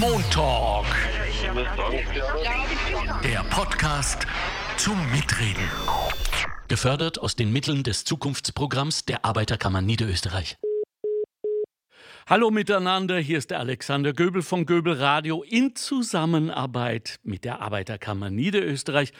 Montalk. Der Podcast zum Mitreden. Gefördert aus den Mitteln des Zukunftsprogramms der Arbeiterkammer Niederösterreich. Hallo miteinander, hier ist der Alexander Göbel von Göbel Radio. In Zusammenarbeit mit der Arbeiterkammer Niederösterreich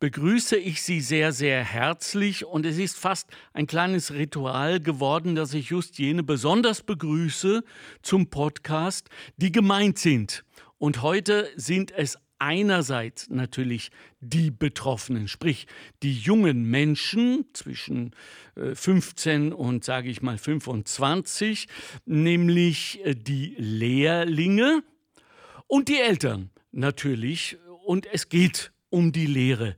begrüße ich Sie sehr, sehr herzlich und es ist fast ein kleines Ritual geworden, dass ich just jene besonders begrüße zum Podcast, die gemeint sind. Und heute sind es einerseits natürlich die Betroffenen, sprich die jungen Menschen zwischen 15 äh, und sage ich mal 25, nämlich äh, die Lehrlinge und die Eltern natürlich. Und es geht um die Lehre.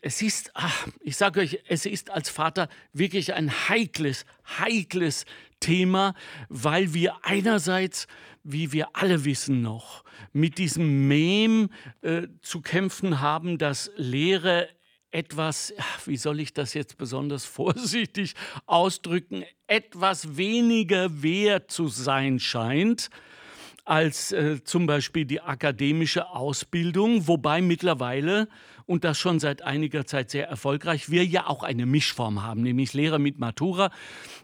Es ist, ach, ich sage euch, es ist als Vater wirklich ein heikles, heikles Thema, weil wir einerseits wie wir alle wissen noch, mit diesem Mem äh, zu kämpfen haben, dass Lehre etwas, wie soll ich das jetzt besonders vorsichtig ausdrücken, etwas weniger wert zu sein scheint als äh, zum Beispiel die akademische Ausbildung, wobei mittlerweile und das schon seit einiger Zeit sehr erfolgreich. Wir ja auch eine Mischform haben, nämlich Lehrer mit Matura.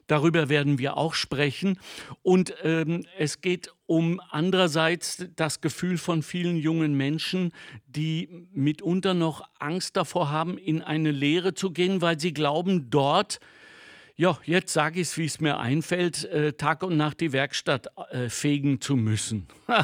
Darüber werden wir auch sprechen. Und ähm, es geht um andererseits das Gefühl von vielen jungen Menschen, die mitunter noch Angst davor haben, in eine Lehre zu gehen, weil sie glauben, dort ja, jetzt sage ich es, wie es mir einfällt, äh, Tag und Nacht die Werkstatt äh, fegen zu müssen.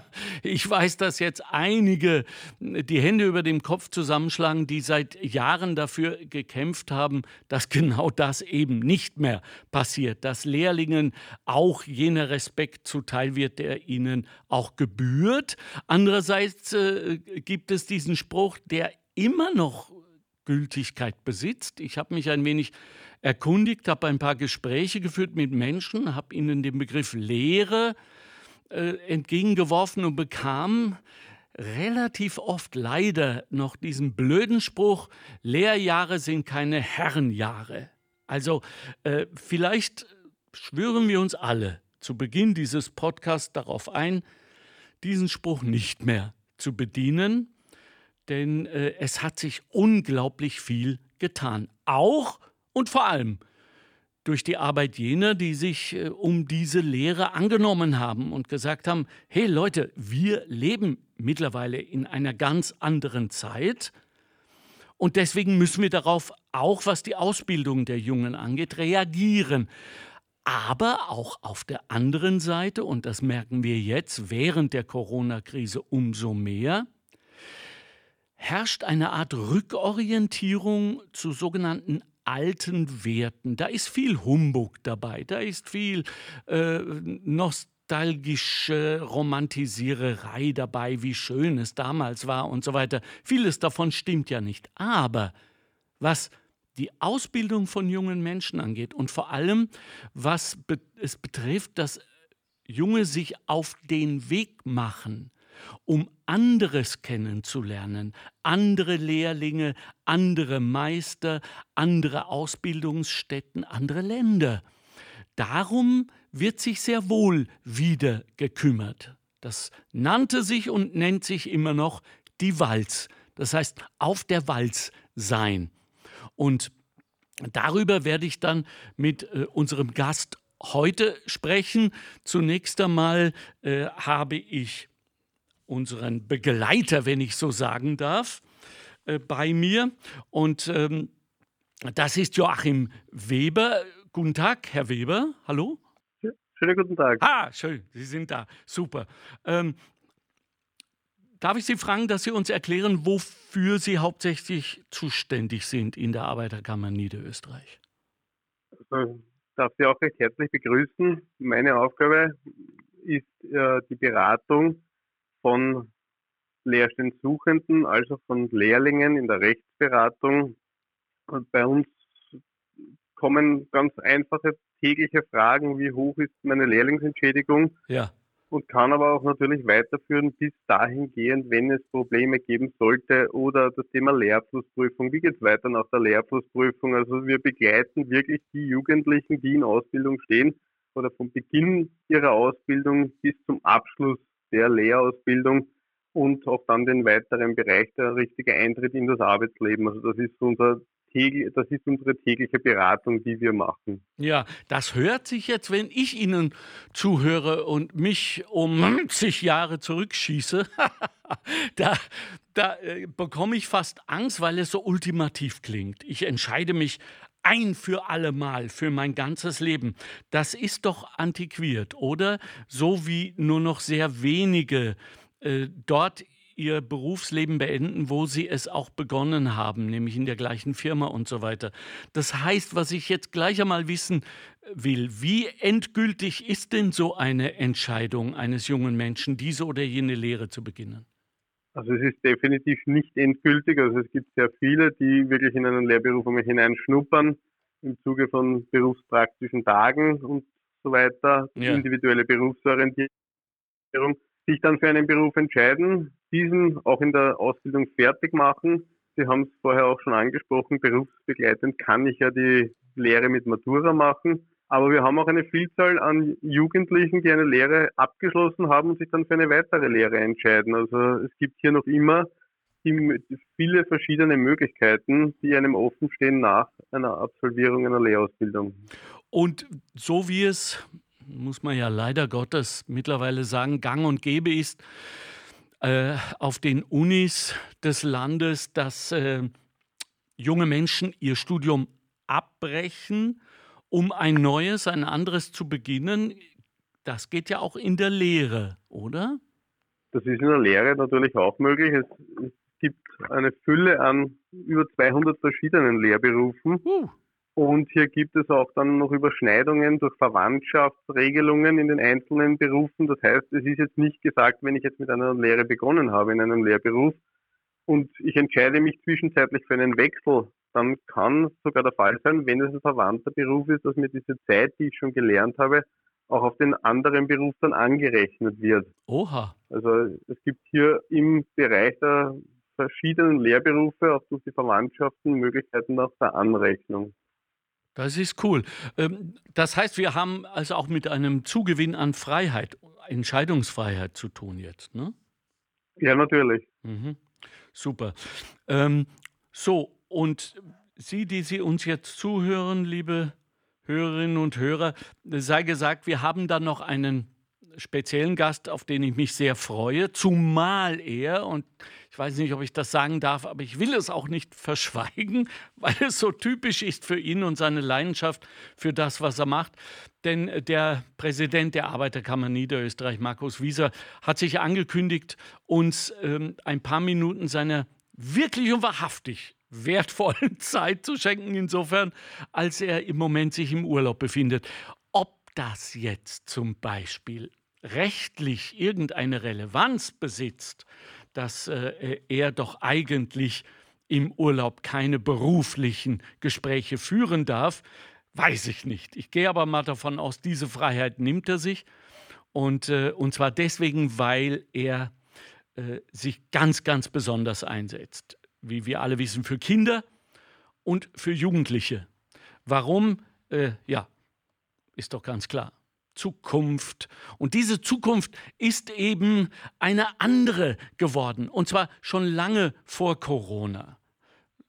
ich weiß, dass jetzt einige äh, die Hände über dem Kopf zusammenschlagen, die seit Jahren dafür gekämpft haben, dass genau das eben nicht mehr passiert, dass Lehrlingen auch jener Respekt zuteil wird, der ihnen auch gebührt. Andererseits äh, gibt es diesen Spruch, der immer noch Gültigkeit besitzt. Ich habe mich ein wenig erkundigt, habe ein paar Gespräche geführt mit Menschen, habe ihnen den Begriff Lehre äh, entgegengeworfen und bekam relativ oft leider noch diesen blöden Spruch, Lehrjahre sind keine Herrenjahre. Also äh, vielleicht schwören wir uns alle zu Beginn dieses Podcasts darauf ein, diesen Spruch nicht mehr zu bedienen, denn äh, es hat sich unglaublich viel getan. Auch und vor allem durch die Arbeit jener, die sich äh, um diese Lehre angenommen haben und gesagt haben, hey Leute, wir leben mittlerweile in einer ganz anderen Zeit und deswegen müssen wir darauf auch, was die Ausbildung der Jungen angeht, reagieren. Aber auch auf der anderen Seite, und das merken wir jetzt während der Corona-Krise umso mehr, herrscht eine Art Rückorientierung zu sogenannten alten Werten. Da ist viel Humbug dabei, da ist viel äh, nostalgische Romantisiererei dabei, wie schön es damals war und so weiter. Vieles davon stimmt ja nicht. Aber was die Ausbildung von jungen Menschen angeht und vor allem, was es betrifft, dass Junge sich auf den Weg machen, um anderes kennenzulernen, andere Lehrlinge, andere Meister, andere Ausbildungsstätten, andere Länder. Darum wird sich sehr wohl wieder gekümmert. Das nannte sich und nennt sich immer noch die Walz. Das heißt, auf der Walz sein. Und darüber werde ich dann mit äh, unserem Gast heute sprechen. Zunächst einmal äh, habe ich unseren Begleiter, wenn ich so sagen darf, äh, bei mir. Und ähm, das ist Joachim Weber. Guten Tag, Herr Weber. Hallo. Schönen guten Tag. Ah, schön, Sie sind da. Super. Ähm, darf ich Sie fragen, dass Sie uns erklären, wofür Sie hauptsächlich zuständig sind in der Arbeiterkammer Niederösterreich? Also, ich darf Sie auch recht herzlich begrüßen. Meine Aufgabe ist äh, die Beratung von Lehrstellensuchenden als auch von Lehrlingen in der Rechtsberatung. Und bei uns kommen ganz einfache tägliche Fragen, wie hoch ist meine Lehrlingsentschädigung? Ja. Und kann aber auch natürlich weiterführen bis dahingehend, wenn es Probleme geben sollte oder das Thema Lehrabschlussprüfung. Wie geht es weiter nach der Lehrabschlussprüfung? Also wir begleiten wirklich die Jugendlichen, die in Ausbildung stehen oder vom Beginn ihrer Ausbildung bis zum Abschluss der Lehrausbildung und auch dann den weiteren Bereich der richtige Eintritt in das Arbeitsleben. Also das ist unser das ist unsere tägliche Beratung, die wir machen. Ja, das hört sich jetzt, wenn ich Ihnen zuhöre und mich um 90 Jahre zurückschieße, da, da äh, bekomme ich fast Angst, weil es so ultimativ klingt. Ich entscheide mich ein für alle Mal, für mein ganzes Leben. Das ist doch antiquiert, oder? So wie nur noch sehr wenige äh, dort ihr Berufsleben beenden, wo sie es auch begonnen haben, nämlich in der gleichen Firma und so weiter. Das heißt, was ich jetzt gleich einmal wissen will, wie endgültig ist denn so eine Entscheidung eines jungen Menschen, diese oder jene Lehre zu beginnen? Also es ist definitiv nicht endgültig. Also es gibt sehr viele, die wirklich in einen Lehrberuf einmal hineinschnuppern im Zuge von berufspraktischen Tagen und so weiter, ja. individuelle Berufsorientierung, sich dann für einen Beruf entscheiden, diesen auch in der Ausbildung fertig machen. Sie haben es vorher auch schon angesprochen, berufsbegleitend kann ich ja die Lehre mit Matura machen. Aber wir haben auch eine Vielzahl an Jugendlichen, die eine Lehre abgeschlossen haben und sich dann für eine weitere Lehre entscheiden. Also es gibt hier noch immer viele verschiedene Möglichkeiten, die einem offen stehen nach einer Absolvierung einer Lehrausbildung. Und so wie es, muss man ja leider Gottes mittlerweile sagen, gang und gäbe ist, äh, auf den Unis des Landes, dass äh, junge Menschen ihr Studium abbrechen, um ein neues, ein anderes zu beginnen. Das geht ja auch in der Lehre, oder? Das ist in der Lehre natürlich auch möglich. Es, gibt eine Fülle an über 200 verschiedenen Lehrberufen. Uh. Und hier gibt es auch dann noch Überschneidungen durch Verwandtschaftsregelungen in den einzelnen Berufen. Das heißt, es ist jetzt nicht gesagt, wenn ich jetzt mit einer Lehre begonnen habe in einem Lehrberuf und ich entscheide mich zwischenzeitlich für einen Wechsel, dann kann sogar der Fall sein, wenn es ein verwandter Beruf ist, dass mir diese Zeit, die ich schon gelernt habe, auch auf den anderen Beruf dann angerechnet wird. Oha. Also es gibt hier im Bereich der verschiedenen Lehrberufe auch durch die Verwandtschaften Möglichkeiten nach der Anrechnung. Das ist cool. Ähm, das heißt, wir haben also auch mit einem Zugewinn an Freiheit, Entscheidungsfreiheit zu tun jetzt, ne? Ja, natürlich. Mhm. Super. Ähm, so, und Sie, die Sie uns jetzt zuhören, liebe Hörerinnen und Hörer, sei gesagt, wir haben da noch einen speziellen Gast, auf den ich mich sehr freue, zumal er, und ich weiß nicht, ob ich das sagen darf, aber ich will es auch nicht verschweigen, weil es so typisch ist für ihn und seine Leidenschaft für das, was er macht. Denn der Präsident der Arbeiterkammer Niederösterreich, Markus Wieser, hat sich angekündigt, uns ähm, ein paar Minuten seiner wirklich und wahrhaftig wertvollen Zeit zu schenken, insofern, als er im Moment sich im Urlaub befindet. Ob das jetzt zum Beispiel rechtlich irgendeine Relevanz besitzt, dass äh, er doch eigentlich im Urlaub keine beruflichen Gespräche führen darf, weiß ich nicht. Ich gehe aber mal davon aus, diese Freiheit nimmt er sich. Und, äh, und zwar deswegen, weil er äh, sich ganz, ganz besonders einsetzt. Wie wir alle wissen, für Kinder und für Jugendliche. Warum? Äh, ja, ist doch ganz klar. Zukunft. Und diese Zukunft ist eben eine andere geworden, und zwar schon lange vor Corona.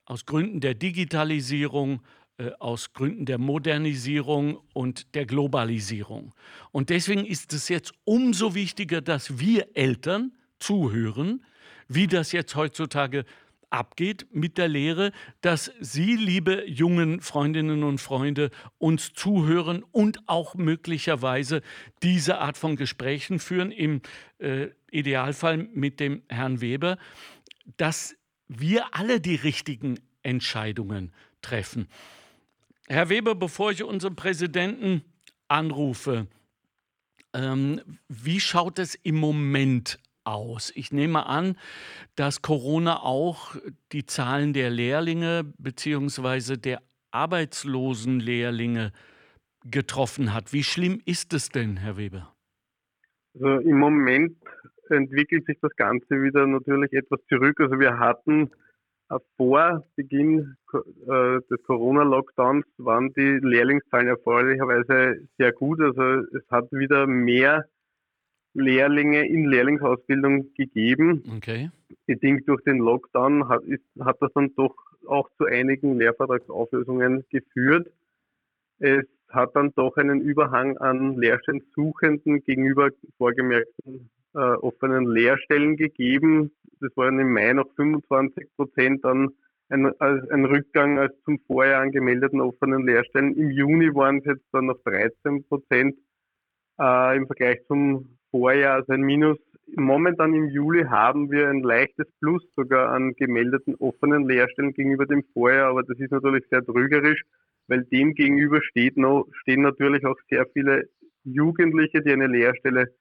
Aus Gründen der Digitalisierung, äh, aus Gründen der Modernisierung und der Globalisierung. Und deswegen ist es jetzt umso wichtiger, dass wir Eltern zuhören, wie das jetzt heutzutage abgeht mit der Lehre, dass Sie, liebe jungen Freundinnen und Freunde, uns zuhören und auch möglicherweise diese Art von Gesprächen führen, im äh, Idealfall mit dem Herrn Weber, dass wir alle die richtigen Entscheidungen treffen. Herr Weber, bevor ich unseren Präsidenten anrufe, ähm, wie schaut es im Moment aus? Ich nehme an, dass Corona auch die Zahlen der Lehrlinge bzw. der arbeitslosen Lehrlinge getroffen hat. Wie schlimm ist es denn, Herr Weber? Also Im Moment entwickelt sich das Ganze wieder natürlich etwas zurück. Also wir hatten äh, vor Beginn äh, des Corona-Lockdowns waren die Lehrlingszahlen erfreulicherweise sehr gut. Also es hat wieder mehr Lehrlinge in Lehrlingsausbildung gegeben. Okay. Bedingt durch den Lockdown hat, ist, hat das dann doch auch zu einigen Lehrvertragsauflösungen geführt. Es hat dann doch einen Überhang an Lehrstellensuchenden gegenüber vorgemerkten äh, offenen Lehrstellen gegeben. Das waren im Mai noch 25 Prozent, dann ein, ein Rückgang als zum Vorjahr angemeldeten offenen Lehrstellen. Im Juni waren es jetzt dann noch 13 Prozent äh, im Vergleich zum Vorjahr, also ein Minus. Momentan im Juli haben wir ein leichtes Plus sogar an gemeldeten offenen Lehrstellen gegenüber dem Vorjahr, aber das ist natürlich sehr trügerisch, weil dem gegenüber steht noch, stehen natürlich auch sehr viele Jugendliche, die eine Lehrstelle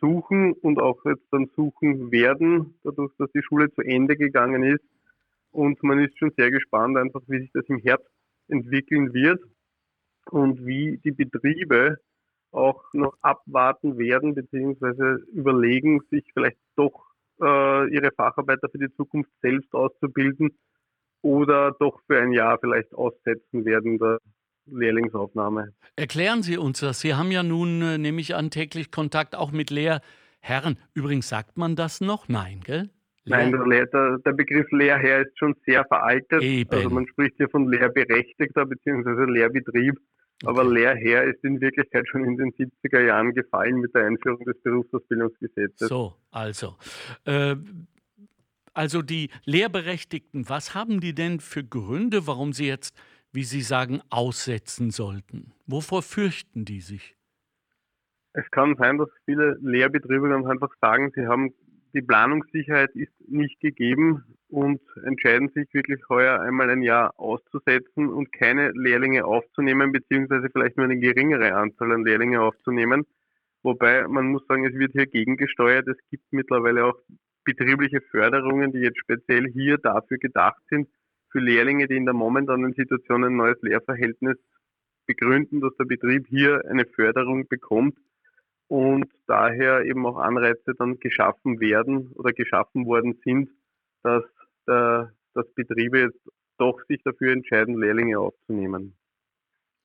suchen und auch jetzt dann suchen werden, dadurch, dass die Schule zu Ende gegangen ist. Und man ist schon sehr gespannt, einfach wie sich das im Herbst entwickeln wird und wie die Betriebe auch noch abwarten werden, beziehungsweise überlegen, sich vielleicht doch äh, ihre Facharbeiter für die Zukunft selbst auszubilden oder doch für ein Jahr vielleicht aussetzen werden der Lehrlingsaufnahme. Erklären Sie uns das. Sie haben ja nun, äh, nehme ich an, täglich Kontakt auch mit Lehrherren. Übrigens sagt man das noch? Nein, gell? Nein, der, der, der, Begriff Lehrherr ist schon sehr veraltet. Eben. Also man spricht hier von Lehrberechtigter bzw. Lehrbetrieb. Okay. Aber Lehrherr ist in Wirklichkeit schon in den 70er Jahren gefallen mit der Einführung des Berufsausbildungsgesetzes. So, also. Äh, also die Lehrberechtigten, was haben die denn für Gründe, warum sie jetzt, wie Sie sagen, aussetzen sollten? Wovor fürchten die sich? Es kann sein, dass viele Lehrbetriebe dann einfach sagen, sie haben die Planungssicherheit ist nicht gegeben und entscheiden sich wirklich heuer einmal ein Jahr auszusetzen und keine Lehrlinge aufzunehmen, beziehungsweise vielleicht nur eine geringere Anzahl an Lehrlinge aufzunehmen. Wobei man muss sagen, es wird hier gegengesteuert. Es gibt mittlerweile auch betriebliche Förderungen, die jetzt speziell hier dafür gedacht sind, für Lehrlinge, die in der momentanen Situation ein neues Lehrverhältnis begründen, dass der Betrieb hier eine Förderung bekommt und daher eben auch Anreize dann geschaffen werden oder geschaffen worden sind, dass, der, dass Betriebe jetzt doch sich dafür entscheiden, Lehrlinge aufzunehmen.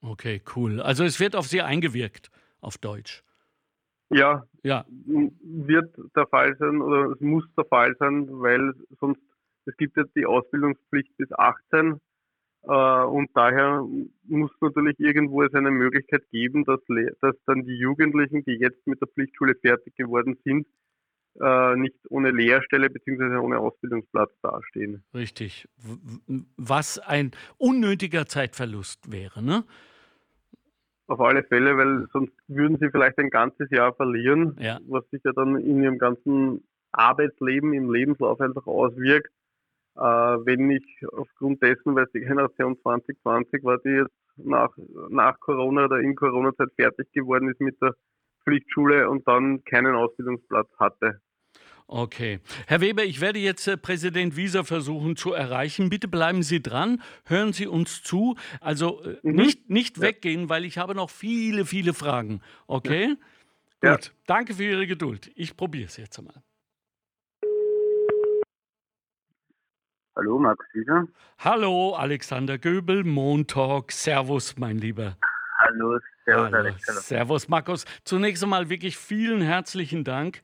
Okay, cool. Also es wird auf Sie eingewirkt, auf Deutsch. Ja, ja, wird der Fall sein oder es muss der Fall sein, weil sonst, es gibt jetzt die Ausbildungspflicht bis 18 äh, und daher muss natürlich irgendwo es eine Möglichkeit geben, dass, dass dann die Jugendlichen, die jetzt mit der Pflichtschule fertig geworden sind, äh, nicht ohne Lehrstelle bzw. ohne Ausbildungsplatz dastehen. Richtig. Was ein unnötiger Zeitverlust wäre, ne? Auf alle Fälle, weil sonst würden sie vielleicht ein ganzes Jahr verlieren, ja. was sich ja dann in ihrem ganzen Arbeitsleben, im Lebenslauf einfach auswirkt. Äh, wenn ich aufgrund dessen, weil die Generation 2020 war, die jetzt nach, nach Corona oder in Corona-Zeit fertig geworden ist mit der Pflichtschule und dann keinen Ausbildungsplatz hatte. Okay. Herr Weber, ich werde jetzt äh, Präsident Wieser versuchen zu erreichen. Bitte bleiben Sie dran, hören Sie uns zu. Also äh, mhm. nicht, nicht ja. weggehen, weil ich habe noch viele, viele Fragen. Okay? Ja. Gut. Ja. Danke für Ihre Geduld. Ich probiere es jetzt einmal. Hallo, Max Wieser. Hallo, Alexander Göbel, Montalk. Servus, mein Lieber. Hallo, servus, Hallo. Alex. Hallo. Servus, Markus. Zunächst einmal wirklich vielen herzlichen Dank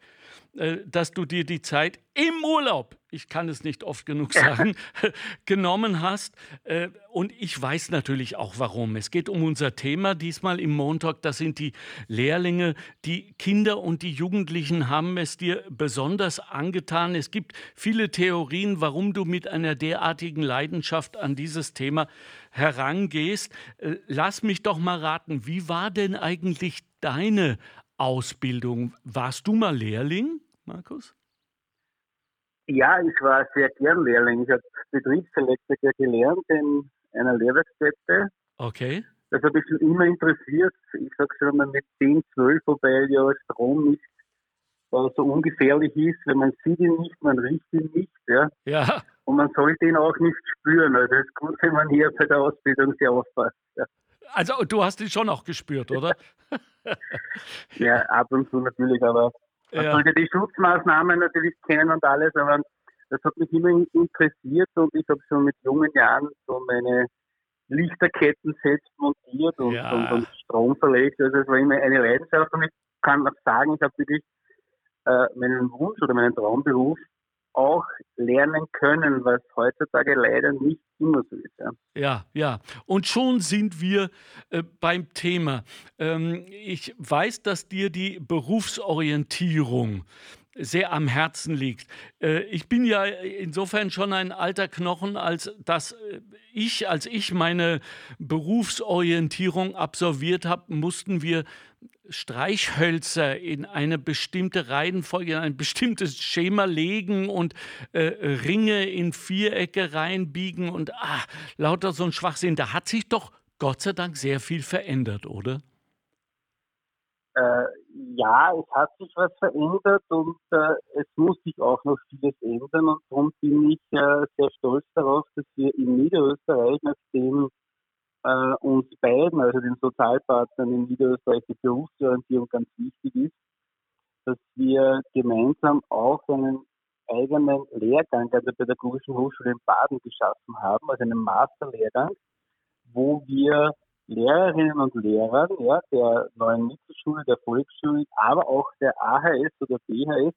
dass du dir die Zeit im Urlaub, ich kann es nicht oft genug sagen, genommen hast. Äh, und ich weiß natürlich auch warum. Es geht um unser Thema diesmal im Montag. Das sind die Lehrlinge. Die Kinder und die Jugendlichen haben es dir besonders angetan. Es gibt viele Theorien, warum du mit einer derartigen Leidenschaft an dieses Thema herangehst. Äh, lass mich doch mal raten, wie war denn eigentlich deine Ausbildung? Warst du mal Lehrling? Markus? Ja, ich war sehr gern Lehrling. Ich habe Betriebselektriker gelernt in einer Lehrwerkstätte. Okay. Das hat mich schon immer interessiert. Ich sage schon mal mit 10, 12, wobei ja Strom nicht äh, so ungefährlich ist, wenn man sieht ihn nicht, man riecht ihn nicht. Ja. ja. Und man sollte ihn auch nicht spüren. Also es ist gut, wenn man hier bei der Ausbildung sehr aufpasst. Ja. Also du hast ihn schon auch gespürt, oder? ja, ab und zu natürlich, aber man ja. sollte die Schutzmaßnahmen natürlich kennen und alles, aber das hat mich immer interessiert und ich habe schon mit jungen Jahren so meine Lichterketten selbst montiert und, ja. und, und, Strom verlegt. Also es war immer eine Leidenschaft und ich kann auch sagen, ich habe wirklich äh, meinen Wunsch oder meinen Traumberuf auch lernen können, was heutzutage leider nicht immer so ist. Ja, ja. ja. Und schon sind wir äh, beim Thema. Ähm, ich weiß, dass dir die Berufsorientierung sehr am Herzen liegt. Äh, ich bin ja insofern schon ein alter Knochen, als dass äh, ich, als ich meine Berufsorientierung absolviert habe, mussten wir Streichhölzer in eine bestimmte Reihenfolge, in ein bestimmtes Schema legen und äh, Ringe in Vierecke reinbiegen und ah, lauter so ein Schwachsinn. Da hat sich doch Gott sei Dank sehr viel verändert, oder? Äh, ja, es hat sich was verändert und äh, es muss sich auch noch vieles ändern und darum bin ich äh, sehr stolz darauf, dass wir in Niederösterreich, nachdem äh, uns beiden, also den Sozialpartnern in Niederösterreich, die Berufsorientierung ganz wichtig ist, dass wir gemeinsam auch einen eigenen Lehrgang an der Pädagogischen Hochschule in Baden geschaffen haben, also einen Masterlehrgang, wo wir Lehrerinnen und Lehrern ja, der neuen Mittelschule, der Volksschule, aber auch der AHS oder BHS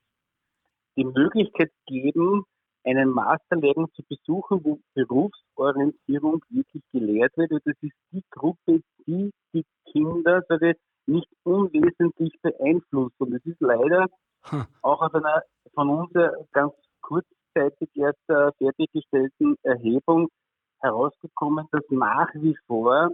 die Möglichkeit geben, einen Masterlehrgang zu besuchen, wo Berufsorientierung wirklich gelehrt wird. Und das ist die Gruppe, die die Kinder sage, nicht unwesentlich beeinflusst. Und es ist leider hm. auch aus einer von uns ganz kurzzeitig erst äh, fertiggestellten Erhebung herausgekommen, dass nach wie vor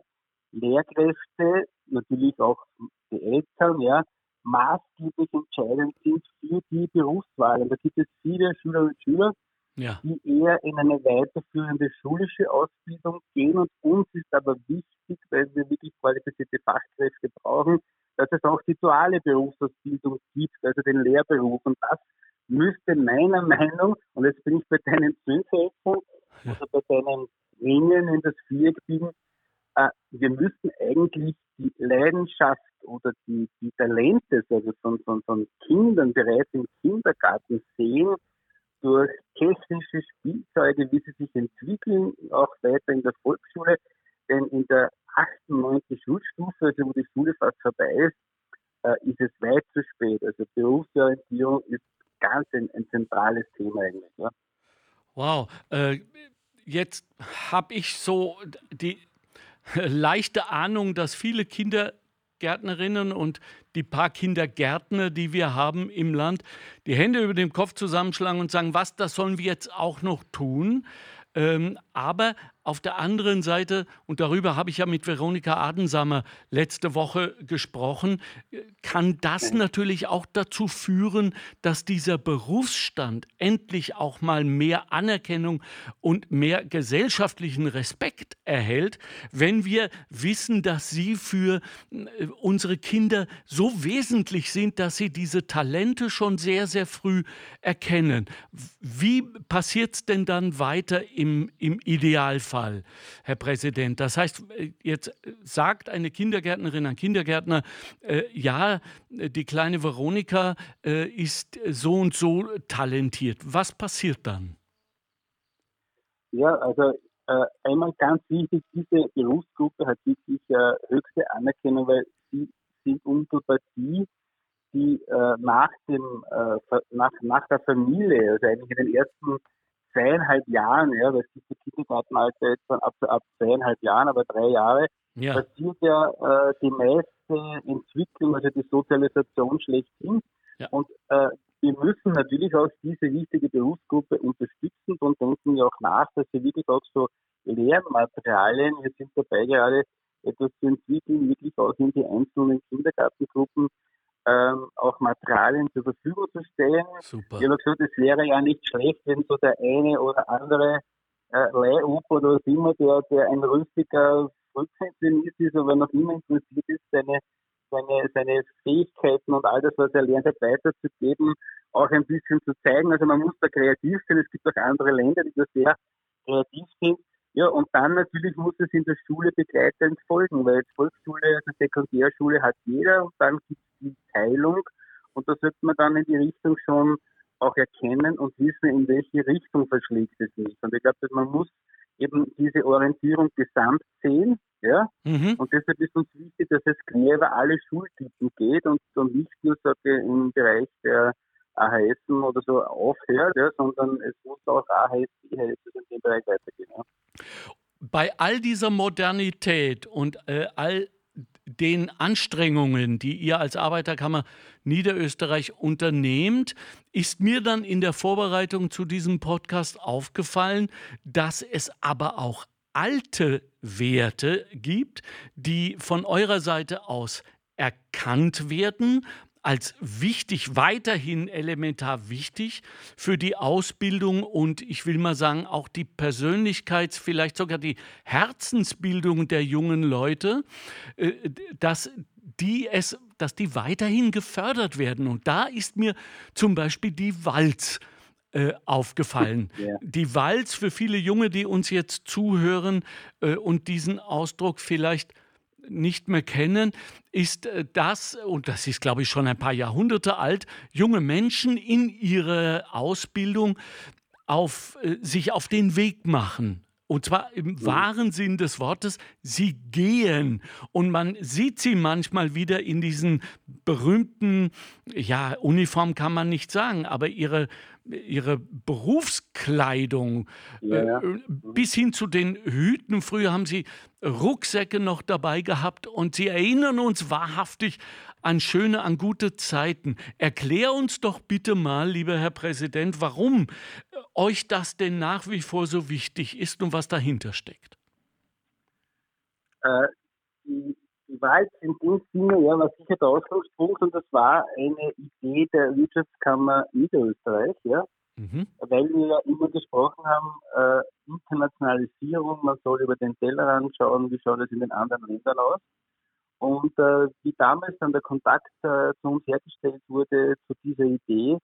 Lehrkräfte, natürlich auch die Eltern, ja, maßgeblich entscheidend sind für die Berufswahl. Und da gibt es viele Schülerinnen und Schüler, ja. die eher in eine weiterführende schulische Ausbildung gehen. Und uns ist aber wichtig, weil wir wirklich qualifizierte Fachkräfte brauchen, dass es auch die duale Berufsausbildung gibt, also den Lehrberuf. Und das müsste meiner Meinung, und jetzt bin ich bei deinen Zwölfhelfern, ja. also bei deinen Ringen in das Viereck biegen, äh, wir müssen eigentlich die Leidenschaft oder die, die Talente also von, von, von Kindern bereits im Kindergarten sehen, durch technische Spielzeuge, wie sie sich entwickeln, auch weiter in der Volksschule. Denn in der achten, neunten Schulstufe, also wo die Schule fast vorbei ist, äh, ist es weit zu spät. Also Berufsorientierung ist ganz ein, ein zentrales Thema eigentlich. Ja. Wow. Äh, jetzt habe ich so die leichte Ahnung, dass viele Kindergärtnerinnen und die paar Kindergärtner, die wir haben im Land, die Hände über dem Kopf zusammenschlagen und sagen, was, das sollen wir jetzt auch noch tun. Ähm, aber auf der anderen Seite, und darüber habe ich ja mit Veronika Adensamer letzte Woche gesprochen, kann das natürlich auch dazu führen, dass dieser Berufsstand endlich auch mal mehr Anerkennung und mehr gesellschaftlichen Respekt erhält, wenn wir wissen, dass sie für äh, unsere Kinder so wesentlich sind, dass sie diese Talente schon sehr, sehr früh erkennen. Wie passiert es denn dann weiter im, im Idealfall? Fall, Herr Präsident. Das heißt, äh, jetzt sagt eine Kindergärtnerin, ein Kindergärtner, äh, ja, die kleine Veronika äh, ist so und so talentiert. Was passiert dann? Ja, also äh, einmal ganz wichtig, diese Berufsgruppe hat wirklich äh, höchste Anerkennung, weil sie sind unmittelbar die, die äh, nach, dem, nach, nach der Familie, also eigentlich in den ersten zweieinhalb Jahren, ja, weil es gibt die Kindergartenalter jetzt dann ab, ab zweieinhalb Jahren, aber drei Jahre, ja. passiert ja äh, die meiste Entwicklung, also die Sozialisation schlechthin. Ja. Und äh, wir müssen natürlich auch diese wichtige Berufsgruppe unterstützen und denken ja auch nach, dass sie wirklich auch so Lehrmaterialien, wir sind dabei gerade etwas zu entwickeln, wirklich auch in die einzelnen Kindergartengruppen ähm, auch Materialien zur Verfügung zu stellen. Super. Ich habe gesagt, es wäre ja nicht schlecht, wenn so der eine oder andere äh, Leihufer oder was immer, der, der ein rüstiger Rückpensionist ist, aber noch immer interessiert ist, seine, seine, seine Fähigkeiten und all das, was er lernt hat, weiterzugeben, auch ein bisschen zu zeigen. Also man muss da kreativ sein. Es gibt auch andere Länder, die da sehr kreativ sind. Ja, und dann natürlich muss es in der Schule begleitend folgen, weil Volksschule, also Sekundärschule hat jeder und dann gibt es die Teilung und da sollte man dann in die Richtung schon auch erkennen und wissen, in welche Richtung verschlägt es mich. Und ich glaube, man muss eben diese Orientierung gesamt sehen, ja, mhm. und deshalb ist uns wichtig, dass es quer über alle Schultypen geht und, und nicht nur sage, im Bereich der AHS oder so aufhört, ja, sondern es muss auch AHS, IHS in dem Bereich weitergehen. Ja. Bei all dieser Modernität und äh, all den Anstrengungen, die ihr als Arbeiterkammer Niederösterreich unternehmt, ist mir dann in der Vorbereitung zu diesem Podcast aufgefallen, dass es aber auch alte Werte gibt, die von eurer Seite aus erkannt werden als wichtig, weiterhin elementar wichtig für die Ausbildung und ich will mal sagen, auch die Persönlichkeits-, vielleicht sogar die Herzensbildung der jungen Leute, äh, dass die es, dass die weiterhin gefördert werden. Und da ist mir zum Beispiel die Walz äh, aufgefallen. Yeah. Die Walz für viele Junge, die uns jetzt zuhören äh, und diesen Ausdruck vielleicht nicht mehr kennen, ist äh, das, und das ist, glaube ich, schon ein paar Jahrhunderte alt, junge Menschen in ihre Ausbildung auf, äh, sich auf den Weg machen. Und zwar im wahren Sinn des Wortes, sie gehen. Und man sieht sie manchmal wieder in diesen berühmten, ja, Uniform kann man nicht sagen, aber ihre ihre Berufskleidung ja, Äh, bis hin zu den Hüten. Früher haben sie Rucksäcke noch dabei gehabt und sie erinnern uns wahrhaftig an schöne, an gute Zeiten. Erklär uns doch bitte mal, lieber Herr Präsident, warum euch das denn nach wie vor so wichtig ist und was dahinter steckt. Äh, die jetzt in dem Sinne, ja, war sicher der Ausgangspunkt und das war eine Idee der Wirtschaftskammer Niederösterreich, ja. Mhm. Weil wir ja immer gesprochen haben, äh, Internationalisierung, man soll über den Tellerrand schauen, wie schaut es in den anderen Ländern aus. Und äh, wie damals dann der Kontakt äh, zu uns hergestellt wurde zu dieser Idee,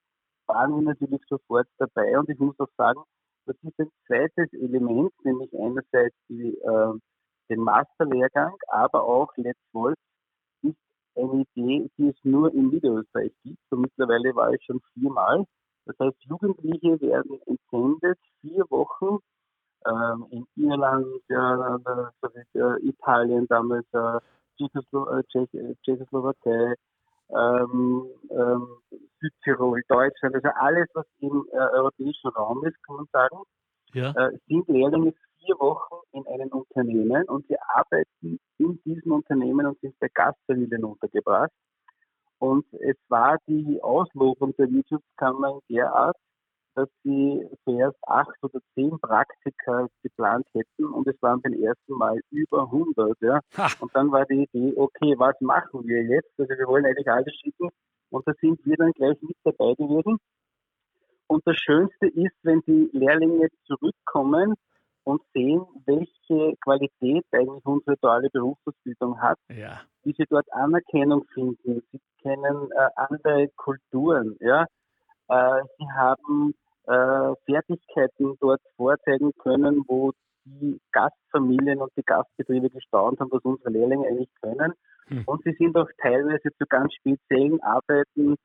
waren wir natürlich sofort dabei. Und ich muss auch sagen, das ist ein zweites Element, nämlich einerseits die äh, den Masterlehrgang, aber auch Let's Wolf ist eine Idee, die es nur in Niederösterreich gibt. Und mittlerweile war ich schon viermal. Das heißt, Jugendliche werden entsendet, vier Wochen ähm, in Irland, ja, äh, Italien damals, äh, Tschechoslowakei, ähm, ähm, Südtirol, Deutschland, also alles, was im äh, europäischen Raum ist, kann man sagen, ja. äh, sind Lehrlinge vier Wochen in einem Unternehmen und sie arbeiten in diesem Unternehmen und sind bei Gastfamilien untergebracht. Und es war die Auslobung der Wirtschaftskammer in der Art, dass sie zuerst acht oder zehn Praktika geplant hätten und es waren beim ersten Mal über 100. Ja. Und dann war die Idee, okay, was machen wir jetzt? Also wir wollen eigentlich alles schicken und da sind wir dann gleich mit dabei gewesen. Und das Schönste ist, wenn die Lehrlinge zurückkommen und sehen, welche Qualität eigentlich unsere duale Berufsausbildung hat, ja. wie sie dort Anerkennung finden. Sie kennen äh, andere Kulturen, ja. Äh, sie haben äh, Fertigkeiten dort vorzeigen können, wo die Gastfamilien und die Gastbetriebe gestaunt haben, was unsere Lehrlinge eigentlich können. Hm. Und sie sind auch teilweise zu ganz speziellen Arbeiten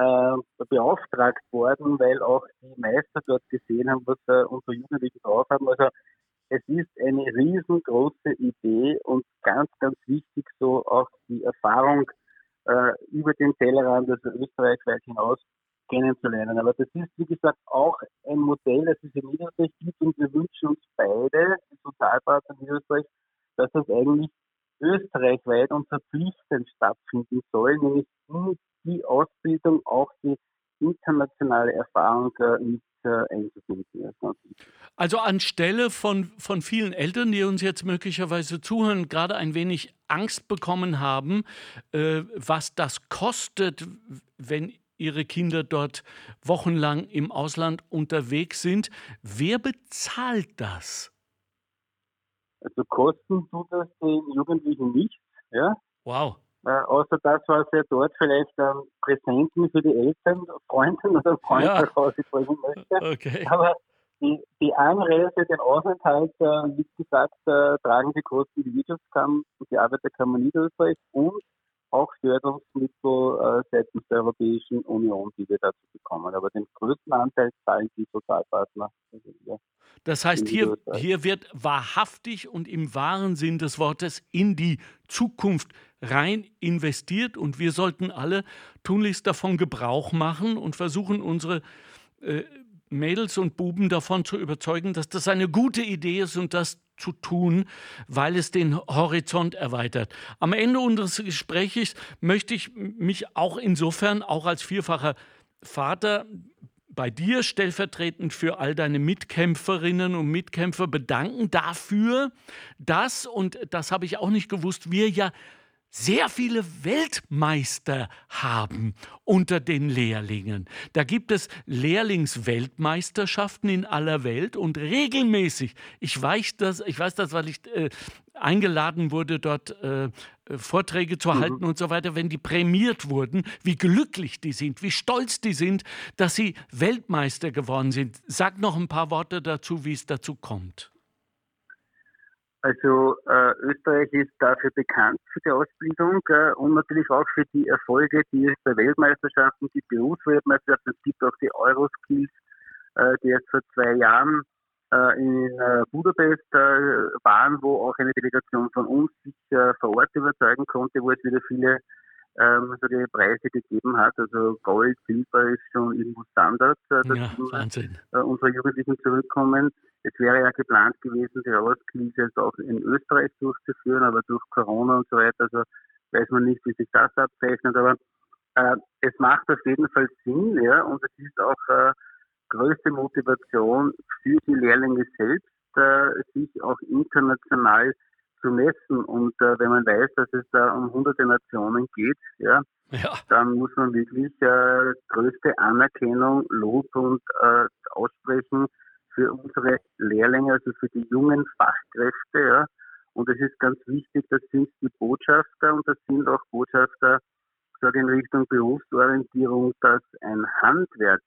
äh, beauftragt worden, weil auch die Meister dort gesehen haben, was äh, unsere Jugendlichen drauf haben. Also es ist eine riesengroße Idee und ganz, ganz wichtig so auch die Erfahrung äh, über den Tellerrand, also österreichweit hinaus kennenzulernen. Aber das ist, wie gesagt, auch ein Modell, das es in Niederösterreich gibt und wir wünschen uns beide, die Sozialpartner in Niederösterreich, dass das eigentlich österreichweit und verpflichtend stattfinden soll, nämlich die Ausbildung auch die internationale Erfahrung äh, mit äh, einzubinden. Also anstelle von, von vielen Eltern, die uns jetzt möglicherweise zuhören, gerade ein wenig Angst bekommen haben, äh, was das kostet, wenn ihre Kinder dort wochenlang im Ausland unterwegs sind. Wer bezahlt das? Also kosten tut das den Jugendlichen nicht. Ja? Wow. Äh, außer das, was er dort vielleicht ähm, Präsenten für die Eltern, Freunden oder Freunde ja. nach Hause bringen möchte. Okay. Aber die, die Anreise, den Aufenthalt, äh, wie gesagt, äh, tragen die Kosten die Wirtschaftskammer und die Arbeiterkammer Niederösterreich und auch Förderungsmittel äh, seitens der Europäischen Union, die wir dazu bekommen. Aber den größten Anteil zahlen die Sozialpartner. Das heißt, hier, hier wird wahrhaftig und im wahren Sinn des Wortes in die Zukunft rein investiert und wir sollten alle tunlichst davon Gebrauch machen und versuchen, unsere äh, Mädels und Buben davon zu überzeugen, dass das eine gute Idee ist und das zu tun, weil es den Horizont erweitert. Am Ende unseres Gesprächs möchte ich mich auch insofern, auch als vierfacher Vater, bei dir stellvertretend für all deine Mitkämpferinnen und Mitkämpfer bedanken dafür, dass, und das habe ich auch nicht gewusst, wir ja sehr viele Weltmeister haben unter den Lehrlingen. Da gibt es Lehrlingsweltmeisterschaften in aller Welt und regelmäßig, ich weiß das, ich weiß das weil ich äh, eingeladen wurde, dort äh, Vorträge zu mhm. halten und so weiter, wenn die prämiert wurden, wie glücklich die sind, wie stolz die sind, dass sie Weltmeister geworden sind. Sag noch ein paar Worte dazu, wie es dazu kommt. Also äh, Österreich ist dafür bekannt für die Ausbildung äh, und natürlich auch für die Erfolge, die es bei Weltmeisterschaften gibt, Berufsweltmeisterschaften, es gibt auch die Euroskills, äh, die erst vor zwei Jahren äh, in äh, Budapest äh, waren, wo auch eine Delegation von uns sich vor Ort überzeugen konnte, wo es wieder viele ähm, so die Preise gegeben hat. Also Gold, Silber ist schon irgendwo Standard, dass ja, Wahnsinn. unsere Jugendlichen zurückkommen. Es wäre ja geplant gewesen, die Rauskrise jetzt auch in Österreich durchzuführen, aber durch Corona und so weiter, also weiß man nicht, wie sich das abzeichnet, aber äh, es macht auf jeden Fall Sinn, ja, und es ist auch äh, größte Motivation für die Lehrlinge selbst, äh, sich auch international zu messen. Und äh, wenn man weiß, dass es da um hunderte Nationen geht, ja, ja. dann muss man wirklich äh, größte Anerkennung, Lob und äh, aussprechen für unsere Lehrlinge, also für die jungen Fachkräfte. Ja. Und es ist ganz wichtig, das sind die Botschafter und das sind auch Botschafter, sage in Richtung Berufsorientierung, dass ein Handwerk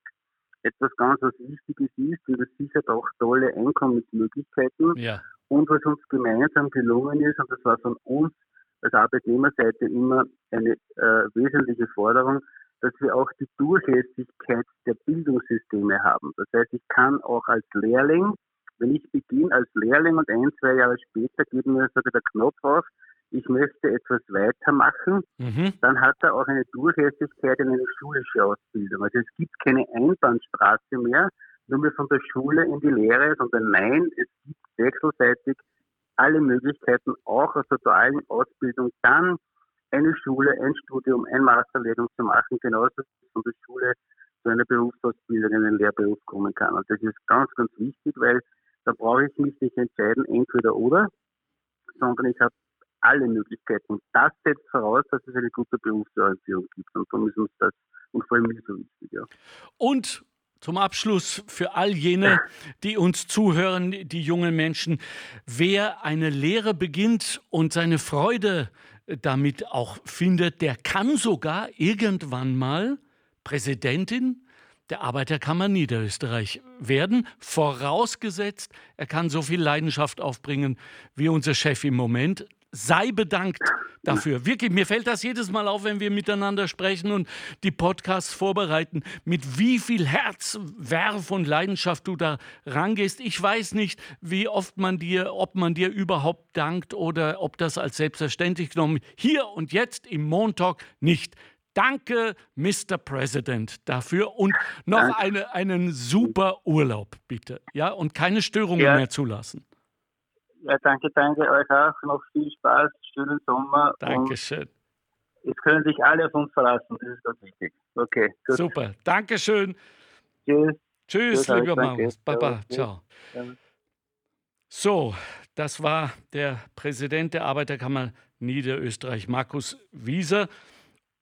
etwas ganz was Wichtiges ist und es sichert auch tolle Einkommensmöglichkeiten. Ja. Und was uns gemeinsam gelungen ist, und das war von uns als Arbeitnehmerseite immer eine äh, wesentliche Forderung, dass wir auch die Durchlässigkeit der Bildungssysteme haben. Das heißt, ich kann auch als Lehrling, wenn ich beginne als Lehrling und ein, zwei Jahre später geht mir sogar der Knopf auf, ich möchte etwas weitermachen, mhm. dann hat er auch eine Durchlässigkeit in eine schulische Ausbildung. Also es gibt keine Einbahnstraße mehr, nur mehr von der Schule in die Lehre, sondern nein, es gibt wechselseitig alle Möglichkeiten, auch aus der dualen Ausbildung dann eine Schule, ein Studium, ein Masterlehrung zu machen, genauso wie von der Schule zu einer Berufsausbildung in einen Lehrberuf kommen kann. Und das ist ganz, ganz wichtig, weil da brauche ich mich nicht entscheiden, entweder oder, sondern ich habe alle Möglichkeiten. Das setzt voraus, dass es eine gute Berufsorientierung gibt. Und darum ist uns das und vor allem mir so wichtig. Ja. Und zum Abschluss für all jene, die uns zuhören, die jungen Menschen, wer eine Lehre beginnt und seine Freude damit auch findet, der kann sogar irgendwann mal Präsidentin der Arbeiterkammer Niederösterreich werden, vorausgesetzt, er kann so viel Leidenschaft aufbringen wie unser Chef im Moment sei bedankt dafür. Wirklich, mir fällt das jedes Mal auf, wenn wir miteinander sprechen und die Podcasts vorbereiten, mit wie viel Herz, Werf und Leidenschaft du da rangehst. Ich weiß nicht, wie oft man dir, ob man dir überhaupt dankt oder ob das als selbstverständlich genommen hier und jetzt im Montalk nicht. Danke, Mr. President, dafür und noch eine, einen super Urlaub, bitte. Ja, und keine Störungen ja. mehr zulassen. Ja, danke, danke euch auch. Noch viel Spaß, schönen Sommer. Dankeschön. Es können sich alle auf uns verlassen, das ist ganz wichtig. Okay, gut. Super, Dankeschön. Tschüss. Tschüss, Tschüss lieber Markus. Baba, ciao. So, das war der Präsident der Arbeiterkammer Niederösterreich, Markus Wieser.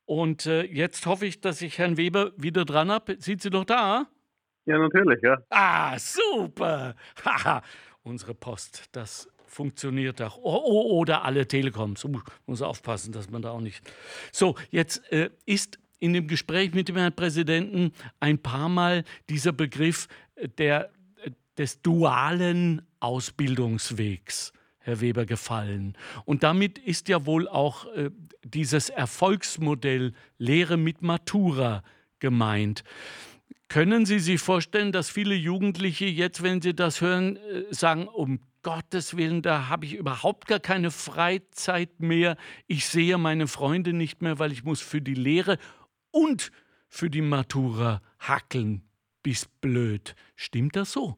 Und äh, jetzt hoffe ich, dass ich Herrn Weber wieder dran habe. Sind Sie noch da? Ja, natürlich, ja. Ah, super. Haha unsere Post. Das funktioniert auch. oder alle Telekoms. Uh, muss aufpassen, dass man da auch nicht. So, jetzt äh, ist in dem Gespräch mit dem Herrn Präsidenten ein paar Mal dieser Begriff äh, der, äh, des dualen Ausbildungswegs. Herr Weber, gefallen. Und damit ist ja wohl auch äh, dieses Erfolgsmodell Lehre mit Matura gemeint. Können Sie sich vorstellen, dass viele Jugendliche jetzt, wenn sie das hören, äh, sagen, um Gottes Willen, da habe ich überhaupt gar keine Freizeit mehr. Ich sehe meine Freunde nicht mehr, weil ich muss für die Lehre und für die Matura hackeln. Bis blöd. Stimmt das so?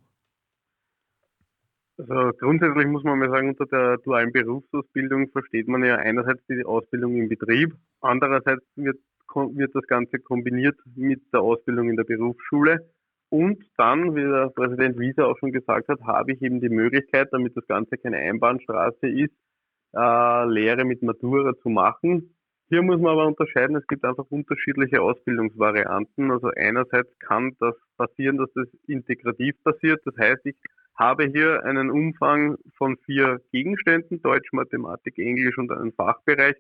Also grundsätzlich muss man mal sagen, unter der dualen Berufsausbildung versteht man ja einerseits die Ausbildung im Betrieb, andererseits wird, wird das Ganze kombiniert mit der Ausbildung in der Berufsschule. Und dann, wie der Präsident Wieser auch schon gesagt hat, habe ich eben die Möglichkeit, damit das Ganze keine Einbahnstraße ist, äh, Lehre mit Matura zu machen. Hier muss man aber unterscheiden, es gibt einfach unterschiedliche Ausbildungsvarianten. Also einerseits kann das passieren, dass das integrativ passiert. Das heißt, ich habe hier einen Umfang von vier Gegenständen, Deutsch, Mathematik, Englisch und einen Fachbereich,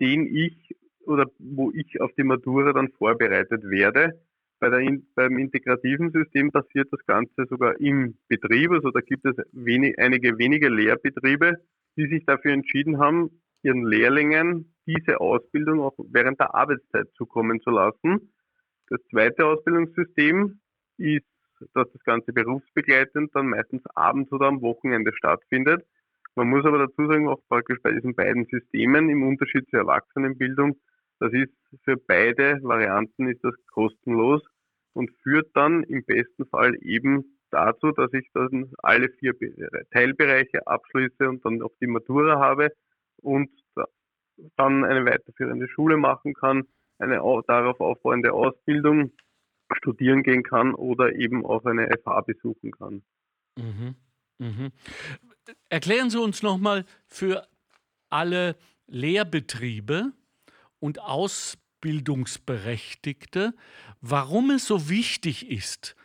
den ich oder wo ich auf die Matura dann vorbereitet werde. Bei der, beim integrativen System passiert das Ganze sogar im Betrieb. Also da gibt es wenig, einige wenige Lehrbetriebe, die sich dafür entschieden haben, ihren Lehrlingen diese Ausbildung auch während der Arbeitszeit zukommen zu lassen. Das zweite Ausbildungssystem ist dass das Ganze berufsbegleitend dann meistens abends oder am Wochenende stattfindet. Man muss aber dazu sagen, auch praktisch bei diesen beiden Systemen im Unterschied zur Erwachsenenbildung, das ist für beide Varianten ist das kostenlos und führt dann im besten Fall eben dazu, dass ich dann alle vier Teilbereiche abschließe und dann auch die Matura habe und dann eine weiterführende Schule machen kann, eine darauf aufbauende Ausbildung studieren gehen kann oder eben auch eine FH besuchen kann. Mhm. Mhm. Erklären Sie uns nochmal für alle Lehrbetriebe und Ausbildungsberechtigte, warum es so wichtig ist,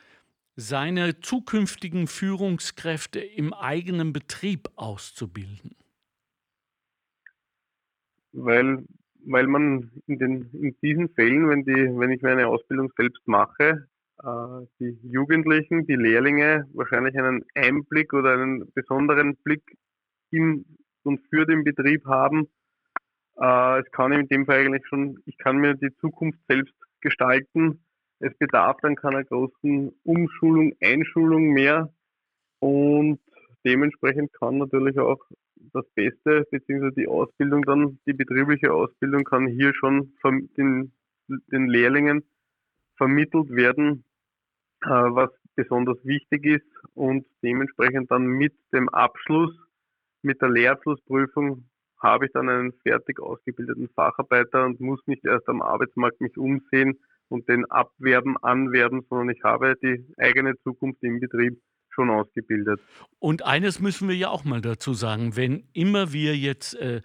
seine zukünftigen Führungskräfte im eigenen Betrieb auszubilden. Weil weil man in, den, in diesen Fällen, wenn, die, wenn ich meine Ausbildung selbst mache, äh, die Jugendlichen, die Lehrlinge wahrscheinlich einen Einblick oder einen besonderen Blick in und für den Betrieb haben. Äh, es kann in dem Fall eigentlich schon, ich kann mir die Zukunft selbst gestalten. Es bedarf dann keiner großen Umschulung, Einschulung mehr und dementsprechend kann natürlich auch das Beste, beziehungsweise die Ausbildung dann, die betriebliche Ausbildung kann hier schon den, den Lehrlingen vermittelt werden, äh, was besonders wichtig ist und dementsprechend dann mit dem Abschluss, mit der Lehrabschlussprüfung habe ich dann einen fertig ausgebildeten Facharbeiter und muss nicht erst am Arbeitsmarkt mich umsehen und den abwerben, anwerben, sondern ich habe die eigene Zukunft im Betrieb schon ausgebildet. Und eines müssen wir ja auch mal dazu sagen, wenn immer wir jetzt äh,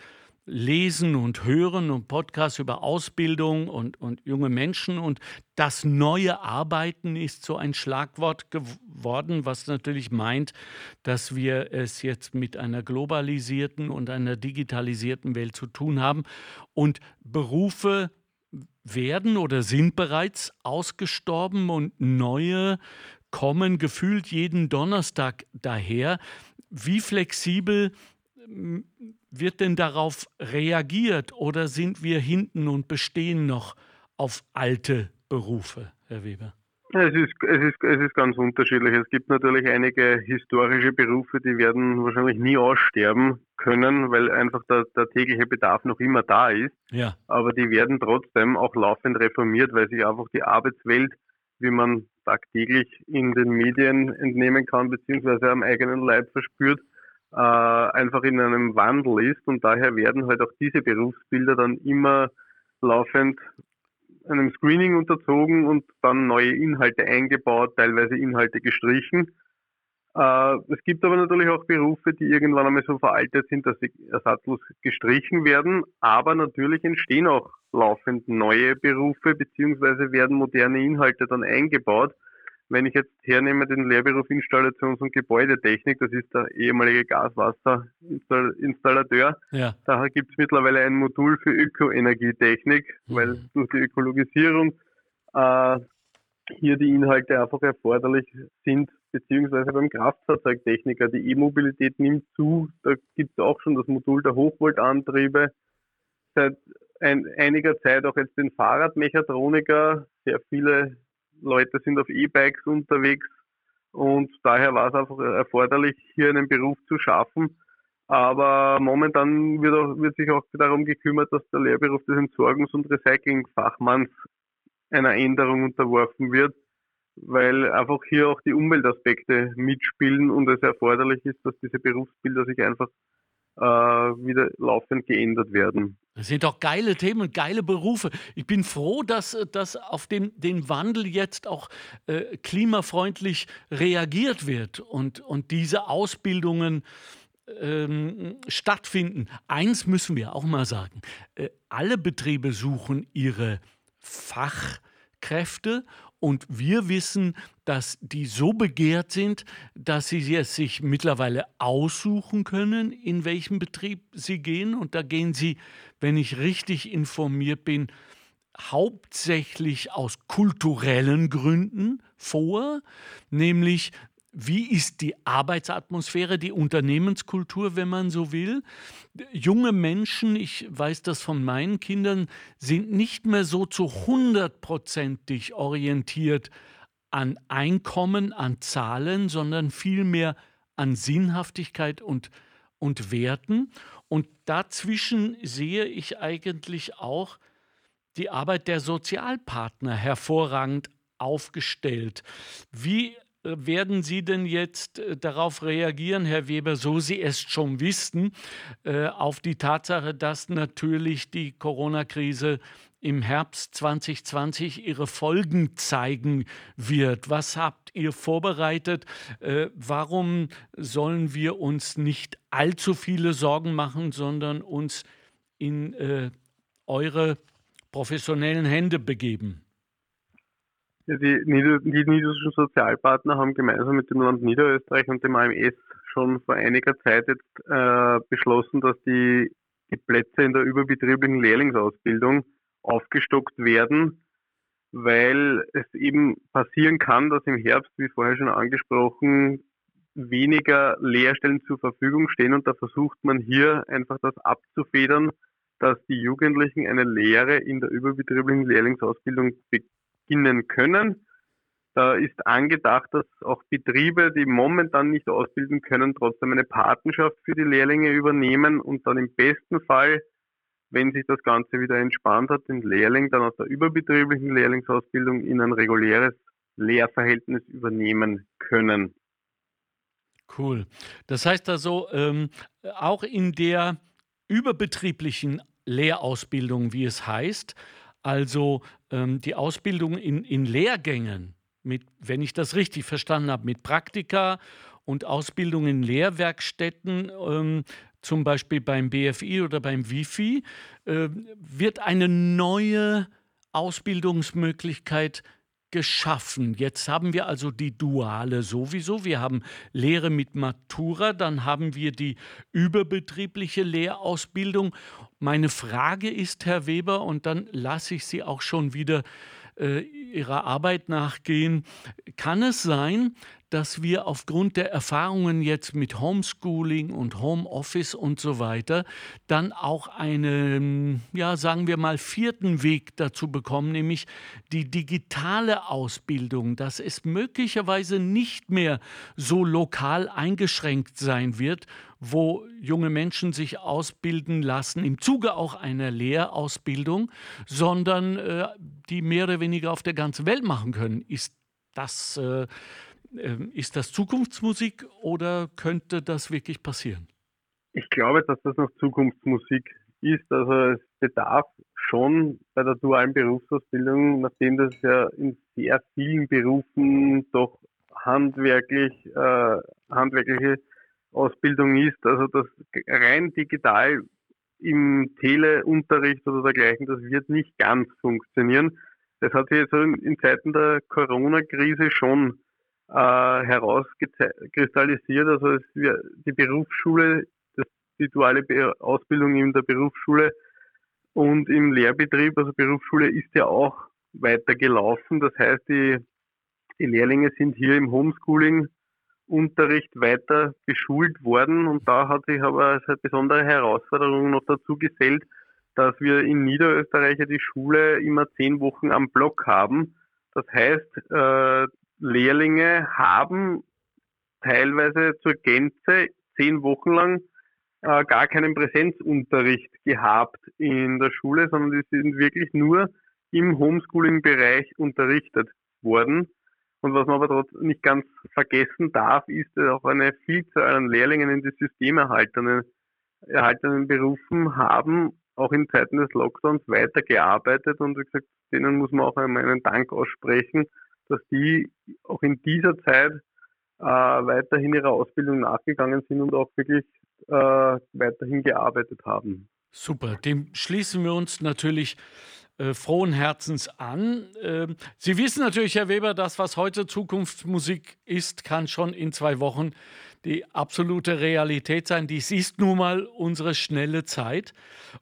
lesen und hören und Podcasts über Ausbildung und, und junge Menschen und das neue Arbeiten ist so ein Schlagwort geworden, was natürlich meint, dass wir es jetzt mit einer globalisierten und einer digitalisierten Welt zu tun haben und Berufe werden oder sind bereits ausgestorben und neue kommen gefühlt jeden Donnerstag daher. Wie flexibel wird denn darauf reagiert oder sind wir hinten und bestehen noch auf alte Berufe, Herr Weber? Es ist, es, ist, es ist ganz unterschiedlich. Es gibt natürlich einige historische Berufe, die werden wahrscheinlich nie aussterben können, weil einfach der, der tägliche Bedarf noch immer da ist. Ja. Aber die werden trotzdem auch laufend reformiert, weil sich einfach die Arbeitswelt, wie man tagtäglich in den Medien entnehmen kann, beziehungsweise am eigenen Leib verspürt, äh, einfach in einem Wandel ist. Und daher werden halt auch diese Berufsbilder dann immer laufend einem Screening unterzogen und dann neue Inhalte eingebaut, teilweise Inhalte gestrichen. Äh, es gibt aber natürlich auch Berufe, die irgendwann einmal so veraltet sind, dass sie ersatzlos gestrichen werden. Aber natürlich entstehen auch laufend neue Berufe, beziehungsweise werden moderne Inhalte dann eingebaut. Wenn ich jetzt hernehme den Lehrberuf Installations- und Gebäudetechnik, das ist der ehemalige Gaswasserinstallateur, ja. da gibt es mittlerweile ein Modul für Ökoenergietechnik, mhm. weil durch die Ökologisierung äh, hier die Inhalte einfach erforderlich sind, beziehungsweise beim Kraftfahrzeugtechniker. Die E-Mobilität nimmt zu, da gibt es auch schon das Modul der Hochvoltantriebe. Seit ein, einiger Zeit auch jetzt den Fahrradmechatroniker. Sehr viele Leute sind auf E-Bikes unterwegs und daher war es einfach erforderlich, hier einen Beruf zu schaffen. Aber momentan wird, auch, wird sich auch darum gekümmert, dass der Lehrberuf des Entsorgungs- und Recyclingfachmanns einer Änderung unterworfen wird, weil einfach hier auch die Umweltaspekte mitspielen und es erforderlich ist, dass diese Berufsbilder sich einfach wieder laufend geändert werden. Das sind doch geile Themen, geile Berufe. Ich bin froh, dass, dass auf den, den Wandel jetzt auch äh, klimafreundlich reagiert wird und, und diese Ausbildungen ähm, stattfinden. Eins müssen wir auch mal sagen. Äh, alle Betriebe suchen ihre Fachkräfte und wir wissen, dass die so begehrt sind, dass sie es sich mittlerweile aussuchen können, in welchen Betrieb sie gehen. Und da gehen sie, wenn ich richtig informiert bin, hauptsächlich aus kulturellen Gründen vor, nämlich wie ist die Arbeitsatmosphäre, die Unternehmenskultur, wenn man so will. Junge Menschen, ich weiß das von meinen Kindern, sind nicht mehr so zu hundertprozentig orientiert an Einkommen, an Zahlen, sondern vielmehr an Sinnhaftigkeit und, und Werten. Und dazwischen sehe ich eigentlich auch die Arbeit der Sozialpartner hervorragend aufgestellt. Wie werden Sie denn jetzt äh, darauf reagieren, Herr Weber, so Sie es schon wissen, äh, auf die Tatsache, dass natürlich die Corona-Krise im Herbst 2020 ihre Folgen zeigen wird. Was habt ihr vorbereitet? Äh, warum sollen wir uns nicht allzu viele Sorgen machen, sondern uns in eure professionellen Hände begeben? Die, Nieder die niederländischen Sozialpartner haben gemeinsam mit dem Land Niederösterreich und dem AMS schon vor einiger Zeit jetzt äh, beschlossen, dass die, die Plätze in der überbetrieblichen Lehrlingsausbildung aufgestockt werden, weil es eben passieren kann, dass im Herbst, wie vorher schon angesprochen, weniger Lehrstellen zur Verfügung stehen und da versucht man hier einfach das abzufedern, dass die Jugendlichen eine Lehre in der überbetrieblichen Lehrlingsausbildung bekommen beginnen können. Da ist angedacht, dass auch Betriebe, die momentan nicht ausbilden können, trotzdem eine Patenschaft für die Lehrlinge übernehmen und dann im besten Fall, wenn sich das Ganze wieder entspannt hat, den Lehrling dann aus der überbetrieblichen Lehrlingsausbildung in ein reguläres Lehrverhältnis übernehmen können. Cool. Das heißt also, ähm, auch in der überbetrieblichen Lehrausbildung, wie es heißt, also ähm, die Ausbildung in, in Lehrgängen, mit, wenn ich das richtig verstanden habe, mit Praktika und Ausbildung in Lehrwerkstätten, ähm, zum Beispiel beim BFI oder beim WIFI, äh, wird eine neue Ausbildungsmöglichkeit geschaffen. Jetzt haben wir also die duale sowieso. Wir haben Lehre mit Matura, dann haben wir die überbetriebliche Lehrausbildung. Meine Frage ist, Herr Weber, und dann lasse ich Sie auch schon wieder äh, Ihrer Arbeit nachgehen, kann es sein, dass wir aufgrund der Erfahrungen jetzt mit Homeschooling und Homeoffice und so weiter dann auch einen, ja, sagen wir mal, vierten Weg dazu bekommen, nämlich die digitale Ausbildung, dass es möglicherweise nicht mehr so lokal eingeschränkt sein wird, wo junge Menschen sich ausbilden lassen, im Zuge auch einer Lehrausbildung, sondern äh, die mehr oder weniger auf der ganzen Welt machen können. Ist das äh, ist das Zukunftsmusik oder könnte das wirklich passieren? Ich glaube, dass das noch Zukunftsmusik ist. Also es bedarf schon bei der dualen Berufsausbildung, nachdem das ja in sehr vielen Berufen doch handwerklich, äh, handwerkliche Ausbildung ist, also das rein digital im Teleunterricht oder dergleichen, das wird nicht ganz funktionieren. Das hat sich jetzt in Zeiten der Corona-Krise schon äh, herauskristallisiert. Also es, die Berufsschule, das, die duale Ausbildung in der Berufsschule und im Lehrbetrieb, also Berufsschule ist ja auch weiter gelaufen. Das heißt, die, die Lehrlinge sind hier im Homeschooling Unterricht weiter geschult worden und da hat sich aber eine besondere Herausforderung noch dazu gesellt, dass wir in Niederösterreich die Schule immer zehn Wochen am Block haben Das heißt, äh, Lehrlinge haben teilweise zur Gänze zehn Wochen lang äh, gar keinen Präsenzunterricht gehabt in der Schule, sondern die sind wirklich nur im Homeschooling-Bereich unterrichtet worden. Und was man aber dort nicht ganz vergessen darf, ist, dass auch eine Vielzahl an Lehrlingen in die systemerhaltenen erhaltenen Berufen haben auch in Zeiten des Lockdowns weitergearbeitet und wie gesagt, denen muss man auch einmal einen Dank aussprechen, dass die auch in dieser Zeit äh, weiterhin ihrer Ausbildung nachgegangen sind und auch wirklich äh, weiterhin gearbeitet haben. Super, dem schließen wir uns natürlich äh, frohen Herzens an. Ähm, Sie wissen natürlich, Herr Weber, das, was heute Zukunftsmusik ist, kann schon in zwei Wochen die absolute Realität sein. Dies ist nun mal unsere schnelle Zeit.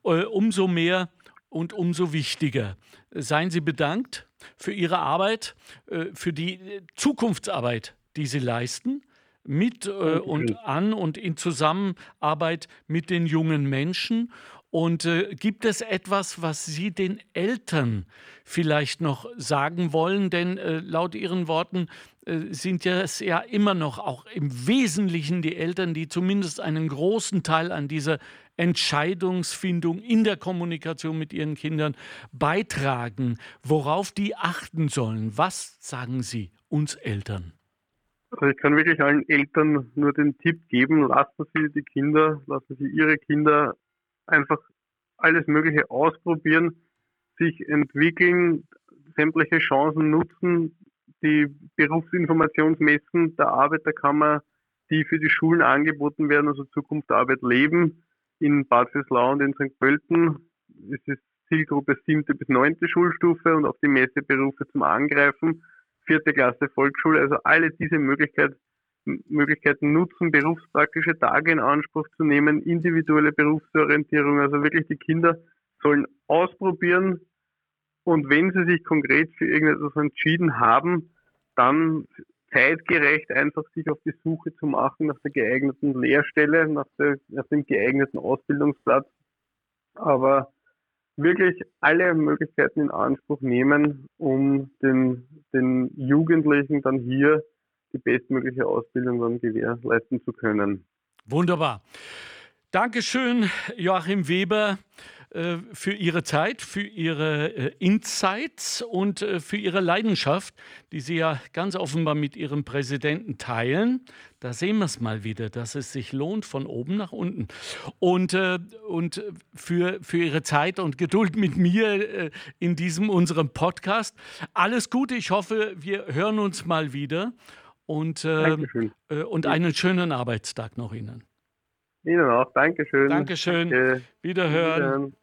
Äh, umso mehr und umso wichtiger. Seien Sie bedankt für Ihre Arbeit, äh, für die Zukunftsarbeit, die Sie leisten mit äh, und an und in Zusammenarbeit mit den jungen Menschen. Und äh, gibt es etwas, was Sie den Eltern vielleicht noch sagen wollen? Denn äh, laut Ihren Worten äh, sind ja es ja immer noch auch im Wesentlichen die Eltern, die zumindest einen großen Teil an dieser Entscheidungsfindung in der Kommunikation mit ihren Kindern beitragen, worauf die achten sollen. Was sagen Sie uns Eltern? Also ich kann wirklich allen Eltern nur den Tipp geben, lassen Sie die Kinder, lassen Sie Ihre Kinder einfach alles Mögliche ausprobieren, sich entwickeln, sämtliche Chancen nutzen, die Berufsinformationsmessen der Arbeiterkammer, die für die Schulen angeboten werden, also Zukunft Arbeit leben, in Bad Fürslau und in St. Pölten. Es ist Zielgruppe siebte bis neunte Schulstufe und auch die Messeberufe zum Angreifen, vierte Klasse Volksschule, also alle diese Möglichkeit, Möglichkeiten nutzen, berufspraktische Tage in Anspruch zu nehmen, individuelle Berufsorientierung, also wirklich die Kinder sollen ausprobieren und wenn sie sich konkret für irgendetwas entschieden haben, dann zeitgerecht einfach sich auf die Suche zu machen nach der geeigneten Lehrstelle, nach, der, nach dem geeigneten Ausbildungsplatz, aber wirklich alle Möglichkeiten in Anspruch nehmen, um den, den Jugendlichen dann hier die bestmögliche Ausbildung dann gewährleisten zu können. Wunderbar. Dankeschön, Joachim Weber. Äh, für Ihre Zeit, für Ihre äh, Insights und äh, für Ihre Leidenschaft, die Sie ja ganz offenbar mit Ihrem Präsidenten teilen. Da sehen wir es mal wieder, dass es sich lohnt von oben nach unten. Und, und für, für Ihre Zeit und Geduld mit mir in diesem unserem Podcast. Alles Gute, ich hoffe, wir hören uns mal wieder. Und, und einen schönen Arbeitstag noch Ihnen. Ihnen auch. Dankeschön. Dankeschön. Danke. Wiederhören. Wiederhören.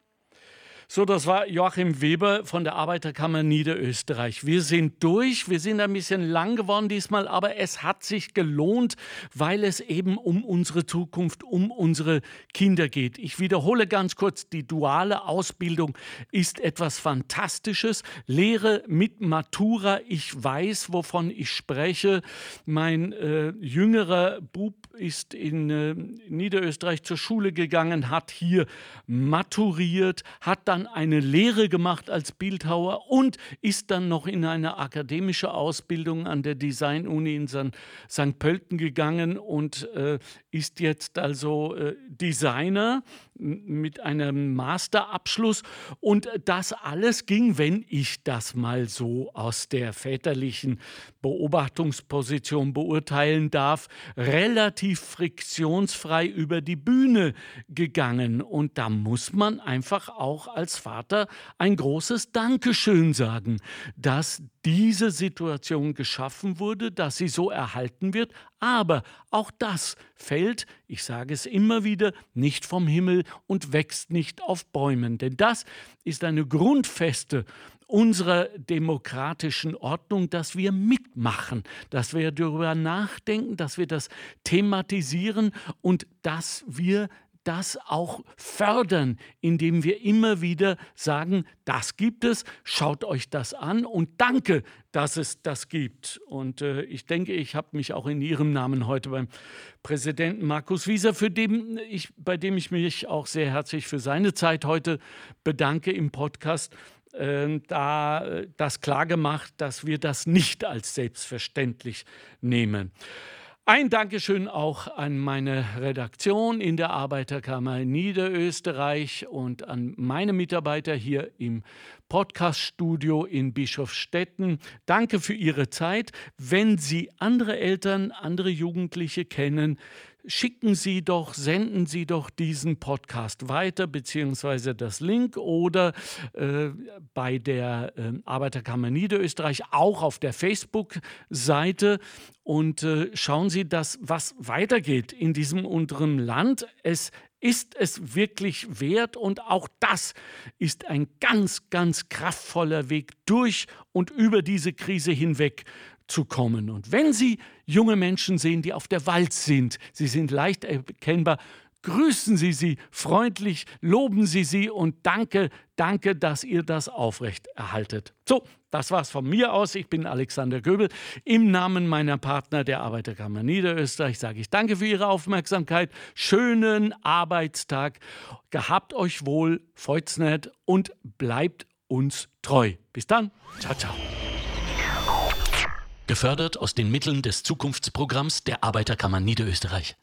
So, das war Joachim Weber von der Arbeiterkammer Niederösterreich. Wir sind durch. Wir sind ein bisschen lang geworden diesmal, aber es hat sich gelohnt, weil es eben um unsere Zukunft, um unsere Kinder geht. Ich wiederhole ganz kurz, die duale Ausbildung ist etwas Fantastisches. Lehre mit Matura. Ich weiß, wovon ich spreche. Mein äh, jüngerer Bub ist in äh, Niederösterreich zur Schule gegangen, hat hier maturiert, hat dann eine Lehre gemacht als Bildhauer und ist dann noch in eine akademische Ausbildung an der Design-Uni in St. Pölten gegangen und äh, ist jetzt also äh, Designer mit einem Masterabschluss. Und das alles ging, wenn ich das mal so aus der väterlichen Beobachtungsposition beurteilen darf, relativ friktionsfrei über die Bühne gegangen. Und da muss man einfach auch als Vater ein großes Dankeschön sagen, dass diese Situation geschaffen wurde, dass sie so erhalten wird. Aber auch das fällt, ich sage es immer wieder, nicht vom Himmel und wächst nicht auf Bäumen. Denn das ist eine Grundfeste unserer demokratischen Ordnung, dass wir mitmachen, dass wir darüber nachdenken, dass wir das thematisieren und dass wir das auch fördern, indem wir immer wieder sagen, das gibt es, schaut euch das an und danke, dass es das gibt. Und äh, ich denke, ich habe mich auch in Ihrem Namen heute beim Präsidenten Markus Wieser, für dem ich, bei dem ich mich auch sehr herzlich für seine Zeit heute bedanke im Podcast, äh, da das klargemacht, dass wir das nicht als selbstverständlich nehmen. Ein Dankeschön auch an meine Redaktion in der Arbeiterkammer Niederösterreich und an meine Mitarbeiter hier im Podcaststudio in Bischofstetten. Danke für Ihre Zeit. Wenn Sie andere Eltern, andere Jugendliche kennen, schicken Sie doch, senden Sie doch diesen Podcast weiter, beziehungsweise das Link oder äh, bei der äh, Arbeiterkammer Niederösterreich auch auf der Facebook-Seite und äh, schauen Sie, dass was weitergeht in diesem unteren Land. Es ist es wirklich wert und auch das ist ein ganz, ganz kraftvoller Weg durch und über diese Krise hinweg zu kommen. Und wenn Sie junge Menschen sehen, die auf der Walz sind, sie sind leicht erkennbar, grüßen Sie sie freundlich, loben Sie sie und danke, danke, dass ihr das aufrecht erhaltet. So, das war's von mir aus. Ich bin Alexander Göbel. Im Namen meiner Partner der Arbeiterkammer Niederösterreich sage ich danke für Ihre Aufmerksamkeit. Schönen Arbeitstag. Gehabt euch wohl, freut's nicht und bleibt uns treu. Bis dann. Ciao, ciao. Gefördert aus den Mitteln des Zukunftsprogramms der Arbeiterkammer Niederösterreich.